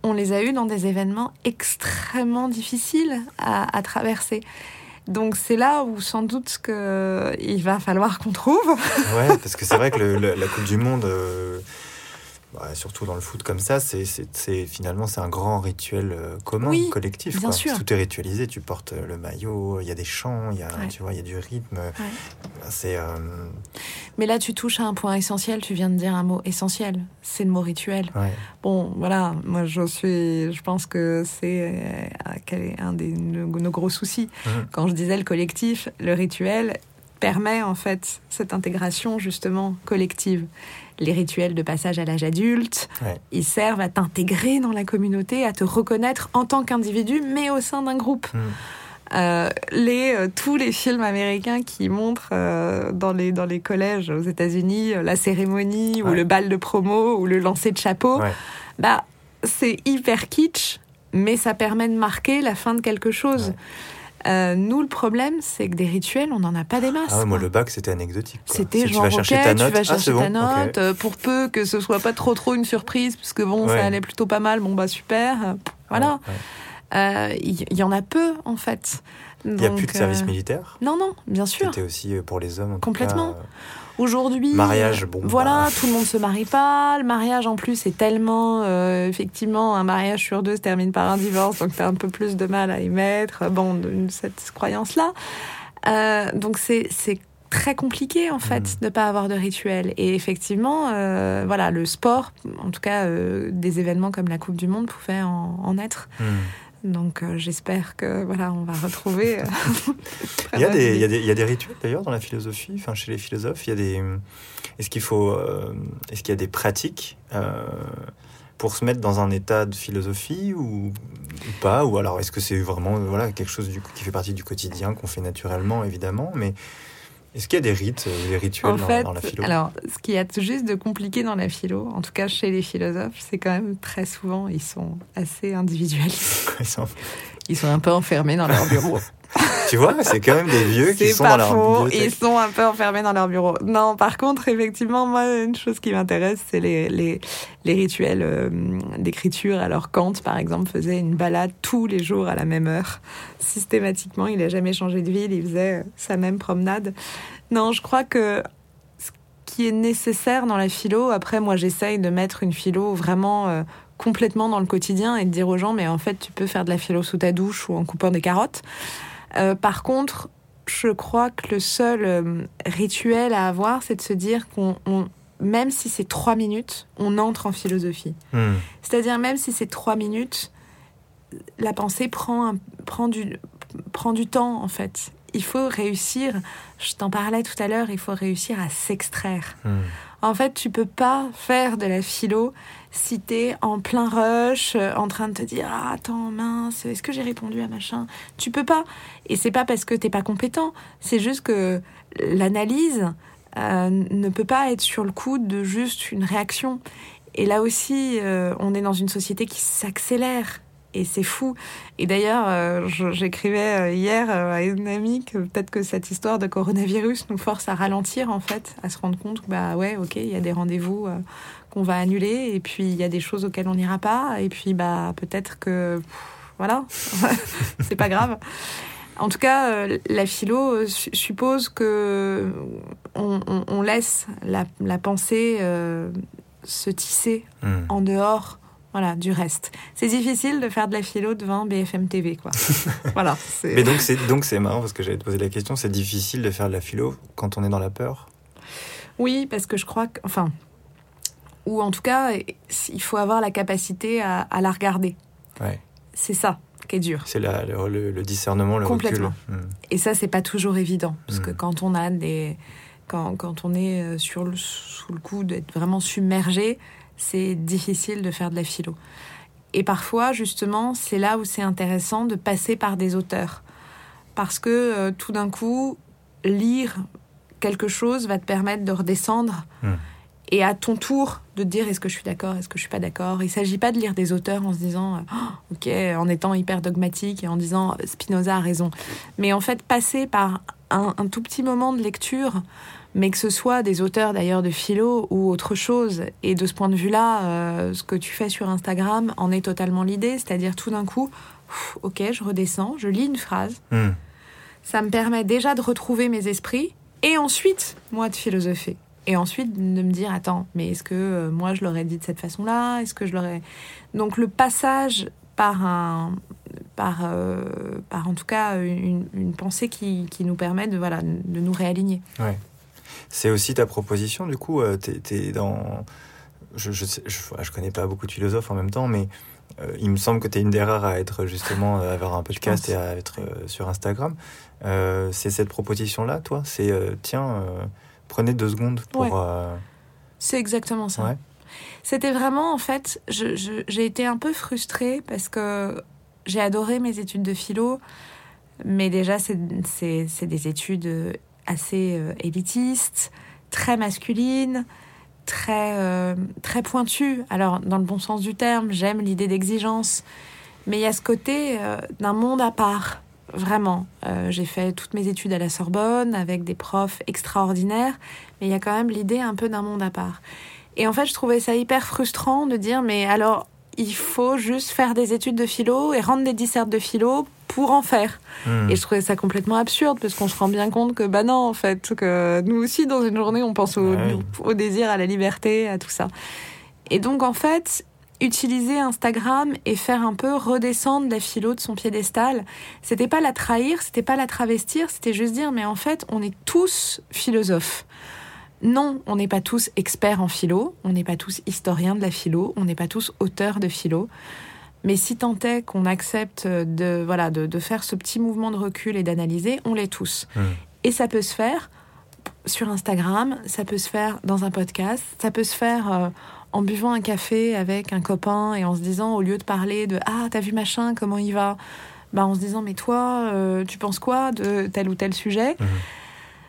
on les a eus dans des événements extrêmement difficiles à, traverser. Donc c'est là où sans doute que il va falloir qu'on trouve. ouais, parce que c'est vrai que la Coupe du Monde. Euh, bah, surtout dans le foot comme ça, c'est finalement c'est un grand rituel euh, commun, collectif. Bien Sûr. Tout est ritualisé. Tu portes euh, le maillot, il y a des chants, il y a tu vois, il y a du rythme. Bah, c'est. Euh, Mais là, tu touches à un point essentiel. Tu viens de dire un mot essentiel. C'est le mot rituel. Bon, voilà. Moi, je suis. Je pense que c'est un des nos gros soucis. Mmh. Quand je disais le collectif, le rituel permet en fait cette intégration justement collective les rituels de passage à l'âge adulte. Ils servent à t'intégrer dans la communauté, à te reconnaître en tant qu'individu, mais au sein d'un groupe. Hmm. Euh, les, euh, tous les films américains qui montrent euh, dans, les, dans les collèges aux États-Unis la cérémonie ou le bal de promo ou le lancer de chapeau, bah, c'est hyper kitsch, mais ça permet de marquer la fin de quelque chose. Euh, nous, le problème, c'est que des rituels, on n'en a pas des masses. Ah moi, le bac, c'était anecdotique. C'était genre, tu vas chercher ta note, tu vas chercher ta note euh, pour peu que ce soit pas trop trop une surprise, parce que bon, ça allait plutôt pas mal, bon bah super, euh, voilà. Il y, en a peu, en fait. Il n'y a plus de service militaire? Non, non, bien sûr. C'était aussi pour les hommes. En Complètement. Aujourd'hui, mariage, bon, voilà, bah. tout le monde se marie pas. Le mariage en plus est tellement, euh, effectivement, un mariage sur deux se termine par un divorce, donc as un peu plus de mal à y mettre. Bon, cette croyance-là. Euh, donc c'est c'est très compliqué en fait mm. de ne pas avoir de rituel. Et effectivement, euh, voilà, le sport, en tout cas des événements comme la Coupe du Monde pouvaient en, être. Mm. Donc euh, j'espère que voilà, on va retrouver. Euh, il, y a des, il, y a des, il, y a des, rituels d'ailleurs dans la philosophie, enfin chez les philosophes. Il y a des. Est-ce qu'il faut, euh, est-ce qu'il y a des pratiques pour se mettre dans un état de philosophie ou, pas? Ou alors est-ce que c'est vraiment voilà quelque chose du, qui fait partie du quotidien qu'on fait naturellement évidemment, mais est-ce qu'il y a des rites, euh, des rituels dans, la philo? Alors, ce qu'il y a tout juste de compliqué dans la philo, en tout cas chez les philosophes, c'est quand même très souvent, ils sont assez individualistes. ils sont un peu enfermés dans leur bureau. tu vois, c'est quand même des vieux qui sont dans leur bureau. Ils sont un peu enfermés dans leur bureau. Non, par contre, effectivement, moi, une chose qui m'intéresse, c'est les, les, les, rituels euh, d'écriture. Alors, Kant, par exemple, faisait une balade tous les jours à la même heure. Systématiquement, il n'a jamais changé de ville, il faisait sa même promenade. Non, je crois que ce qui est nécessaire dans la philo, après, moi, j'essaye de mettre une philo vraiment... Euh, complètement dans le quotidien et de dire aux gens mais en fait tu peux faire de la philo sous ta douche ou en coupant des carottes euh, par contre, je crois que le seul euh, rituel à avoir, c'est de se dire qu'on, même si c'est trois minutes, on entre en philosophie. Hmm. C'est-à-dire, même si c'est trois minutes, la pensée prend, prend, du, prend du temps, en fait. Il faut réussir, je t'en parlais tout à l'heure, il faut réussir à s'extraire. Hmm. En fait, tu peux pas faire de la philo si t'es en plein rush, euh, en train de te dire ah, attends mince, est-ce que j'ai répondu à machin? Tu peux pas. Et c'est pas parce que t'es pas compétent, c'est juste que l'analyse ne peut pas être sur le coup de juste une réaction. Et là aussi, on est dans une société qui s'accélère et c'est fou. Et d'ailleurs, euh, j'écrivais euh, hier euh, à une amie que peut-être que cette histoire de coronavirus nous force à ralentir en fait, à se rendre compte que bah ouais, ok, il y a des rendez-vous qu'on va annuler et puis il y a des choses auxquelles on n'ira pas et puis bah peut-être que voilà, c'est pas grave. En tout cas, la philo suppose que on, laisse la, pensée se tisser hmm. en dehors voilà, du reste. C'est difficile de faire de la philo devant BFM TV, quoi. voilà. Mais donc c'est donc c'est marrant parce que j'allais te poser la question. C'est difficile de faire de la philo quand on est dans la peur? Oui, parce que je crois que, enfin, ou en tout cas, il faut avoir la capacité à, la regarder. Ouais. C'est ça qui est dur. C'est le, le, discernement, le Complètement. recul. Hmm. Et ça, c'est pas toujours évident, parce que hmm. quand on a des, quand, quand on est euh, sur le, sous le coup d'être vraiment submergé, c'est difficile de faire de la philo. Et parfois, justement, c'est là où c'est intéressant de passer par des auteurs. Parce que euh, tout d'un coup, lire quelque chose va te permettre de redescendre hmm. et à ton tour de te dire est-ce que je suis d'accord, est-ce que je suis pas d'accord? Il ne s'agit pas de lire des auteurs en se disant oh, ok, en étant hyper dogmatique et en disant Spinoza a raison. Mais en fait, passer par un tout petit moment de lecture mais que ce soit des auteurs d'ailleurs de philo ou autre chose. Et de ce point de vue-là, euh, ce que tu fais sur Instagram en est totalement l'idée, c'est-à-dire tout d'un coup, ok, je redescends, je lis une phrase, hmm. ça me permet déjà de retrouver mes esprits, et ensuite, moi, de philosopher. Et ensuite, de me dire, attends, mais est-ce que euh, moi, je l'aurais dit de cette façon-là? Est-ce que je l'aurais... Donc le passage par un... Par, euh, par en tout cas une, une pensée qui, qui, nous permet de, voilà, de nous réaligner. Ouais. C'est aussi ta proposition, du coup, euh, tu es, dans... Je, je, je, connais pas beaucoup de philosophes en même temps, mais euh, il me semble que tu es une des rares à être justement, à avoir un podcast et à être euh, sur Instagram. c'est cette proposition-là, toi? C'est, tiens, prenez deux secondes pour... C'est exactement ça. C'était vraiment, en fait, j'ai été un peu frustrée parce que j'ai adoré mes études de philo, mais déjà, c'est des études assez euh, élitiste, très masculine, très, euh, très pointue. Alors, dans le bon sens du terme, j'aime l'idée d'exigence, mais il y a ce côté euh, d'un monde à part. Vraiment, j'ai fait toutes mes études à la Sorbonne avec des profs extraordinaires, mais il y a quand même l'idée un peu d'un monde à part. Et en fait, je trouvais ça hyper frustrant de dire, mais alors, il faut juste faire des études de philo et rendre des dissertes de philo pour en faire. Hmm. Et je trouvais ça complètement absurde parce qu'on se rend bien compte que bah non en fait que nous aussi dans une journée on pense au, au désir, à la liberté, à tout ça. Et donc en fait utiliser Instagram et faire un peu redescendre la philo de son piédestal, c'était pas la trahir, c'était pas la travestir, c'était juste dire mais en fait on est tous philosophes. Non, on n'est pas tous experts en philo, on n'est pas tous historiens de la philo, on n'est pas tous auteurs de philo. Mais si tant est qu'on accepte de, voilà, de, faire ce petit mouvement de recul et d'analyser, on l'est tous. Mmh. Et ça peut se faire sur Instagram, ça peut se faire dans un podcast, ça peut se faire euh, en buvant un café avec un copain et en se disant, au lieu de parler de Ah, t'as vu machin, comment il va? Bah, En se disant, mais toi, euh, tu penses quoi de tel ou tel sujet? Mmh.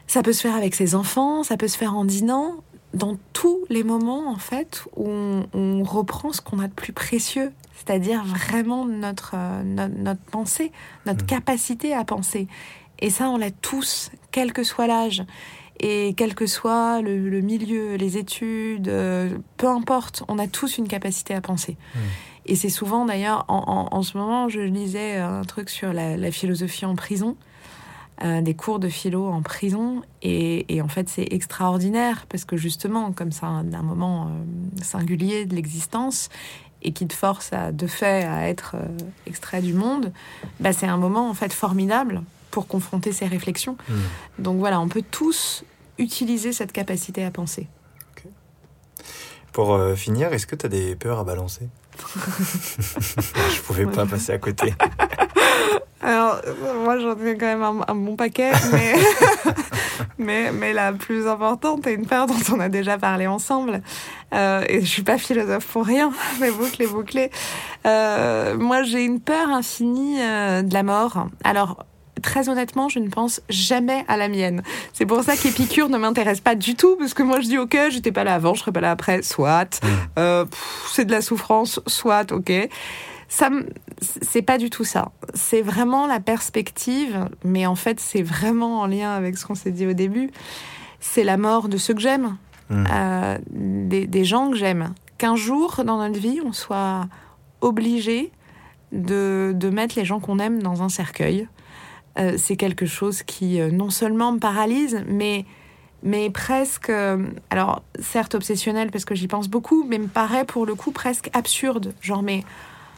Ça peut se faire avec ses enfants, ça peut se faire en dînant, dans tous les moments en fait où on reprend ce qu'on a de plus précieux c'est-à-dire vraiment notre, euh, notre, pensée, notre mm. capacité à penser. Et ça, on l'a tous, quel que soit l'âge et quel que soit le, milieu, les études, euh, peu importe, on a tous une capacité à penser. Mm. Et c'est souvent d'ailleurs, en, ce moment, je lisais un truc sur la, philosophie en prison, euh, des cours de philo en prison, et, et en fait c'est extraordinaire parce que justement, comme ça, d'un moment singulier de l'existence, et qui te force à, de fait à être euh, extrait du monde, bah, c'est un moment en fait formidable pour confronter ces réflexions. Hmm. Donc voilà, on peut tous utiliser cette capacité à penser. Pour euh, finir, est-ce que tu as des peurs à balancer? Je pouvais pas passer à côté. Alors, moi, j'en ai quand même un, bon paquet, mais, mais, mais, la plus importante est une peur dont on a déjà parlé ensemble. Euh, et je suis pas philosophe pour rien, mais boucler, boucler. Euh, moi, j'ai une peur infinie euh, de la mort. Alors, très honnêtement, je ne pense jamais à la mienne. C'est pour ça qu'Épicure ne m'intéresse pas du tout, parce que moi je dis ok, j'étais pas là avant, je serai pas là après, soit. Mm. Euh, c'est de la souffrance, soit, ok. Ça, c'est pas du tout ça. C'est vraiment la perspective, mais en fait, c'est vraiment en lien avec ce qu'on s'est dit au début. C'est la mort de ceux que j'aime, mm. euh, des, des gens que j'aime. Qu'un jour dans notre vie, on soit obligé de, de mettre les gens qu'on aime dans un cercueil. Euh, c'est quelque chose qui euh, non seulement me paralyse, mais, mais presque, alors certes obsessionnel parce que j'y pense beaucoup, mais me paraît pour le coup presque absurde. Genre, mais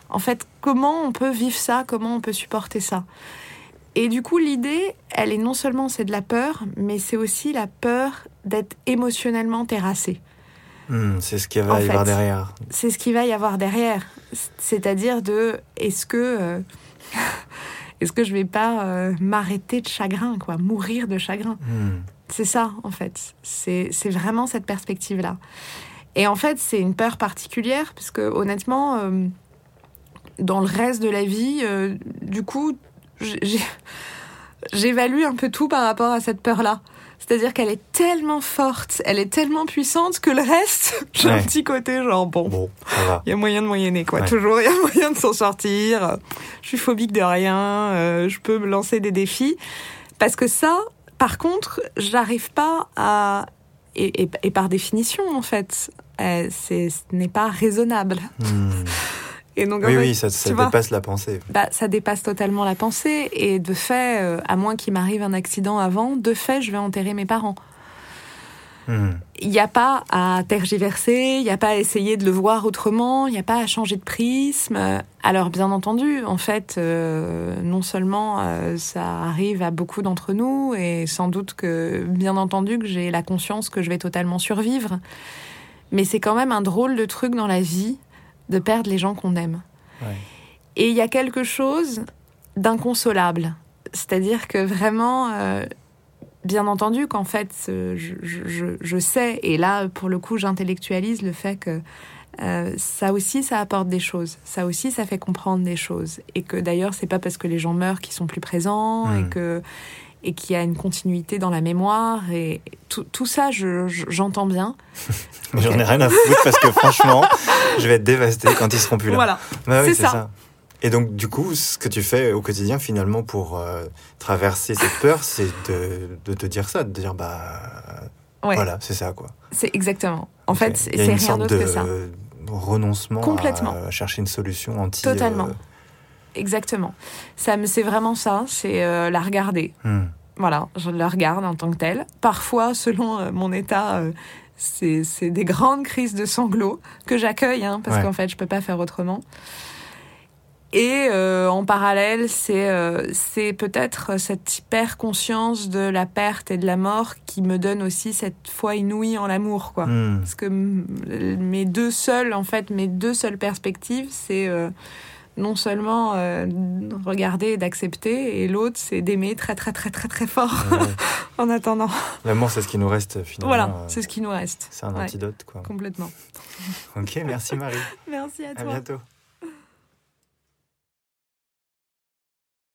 en fait, comment on peut vivre ça? Comment on peut supporter ça? Et du coup, l'idée, elle est non seulement c'est de la peur, mais c'est aussi la peur d'être émotionnellement terrassé. Hmm, c'est ce qu'il va y avoir derrière. C'est ce qu'il va y avoir derrière. C'est-à-dire de est-ce que est-ce que je vais pas euh, m'arrêter de chagrin, quoi, mourir de chagrin? Hmm. C'est ça, en fait. C'est vraiment cette perspective-là. Et en fait, c'est une peur particulière, parce que honnêtement, euh, dans le reste de la vie, euh, du coup, j'évalue un peu tout par rapport à cette peur-là. C'est-à-dire qu'elle est tellement forte, elle est tellement puissante que le reste, j'ai un petit côté genre bon, il y a moyen de moyenner quoi. Toujours, il y a moyen de s'en sortir. Je suis phobique de rien, euh, je peux me lancer des défis. Parce que ça, par contre, j'arrive pas à et, par définition en fait, euh, ce n'est pas raisonnable. Oui, oui, ça, dépasse la pensée. Bah, ça dépasse totalement la pensée. Et de fait, euh, à moins qu'il m'arrive un accident avant, de fait, je vais enterrer mes parents. Hmm. Il n'y a pas à tergiverser, il n'y a pas à essayer de le voir autrement, il n'y a pas à changer de prisme. Alors bien entendu, en fait, euh, non seulement euh, ça arrive à beaucoup d'entre nous, et sans doute que, bien entendu, que j'ai la conscience que je vais totalement survivre, mais c'est quand même un drôle de truc dans la vie de perdre les gens qu'on aime. Et il y a quelque chose d'inconsolable. C'est-à-dire que vraiment, euh, bien entendu qu'en fait, je, sais, et là, pour le coup, j'intellectualise le fait que euh, ça aussi, ça apporte des choses. Ça aussi, ça fait comprendre des choses. Et que d'ailleurs, c'est pas parce que les gens meurent qu'ils sont plus présents et que et qu'il y a une continuité dans la mémoire et tout, tout ça, j'entends bien. J'en ai rien à foutre parce que franchement, je vais être dévastée quand ils seront plus là. Voilà, bah c'est ça. Et donc, du coup, ce que tu fais au quotidien, finalement, pour euh, traverser cette peur, c'est de, de, te dire ça, de dire, bah, voilà, c'est ça, quoi. C'est exactement. En fait, c'est rien d'autre que ça. renoncement Complètement. À, chercher une solution anti. Totalement. Euh, Exactement. Ça, c'est vraiment ça, c'est euh, la regarder. Hmm. Voilà, je la regarde en tant que telle. Parfois, selon mon état, c'est des grandes crises de sanglots que j'accueille, hein, parce qu'en fait, je peux pas faire autrement. Et euh, en parallèle, c'est euh, c'est peut-être cette hyper conscience de la perte et de la mort qui me donne aussi cette foi inouïe en l'amour, quoi. Hmm. Parce que mes deux seules, en fait, mes deux seules perspectives, c'est euh, non seulement regarder et d'accepter, et l'autre, c'est d'aimer très très très très très fort en attendant. L'amour, c'est ce qui nous reste finalement. Voilà, c'est ce qui nous reste. C'est un antidote, quoi. Complètement. ok, merci Marie. merci à toi. À bientôt.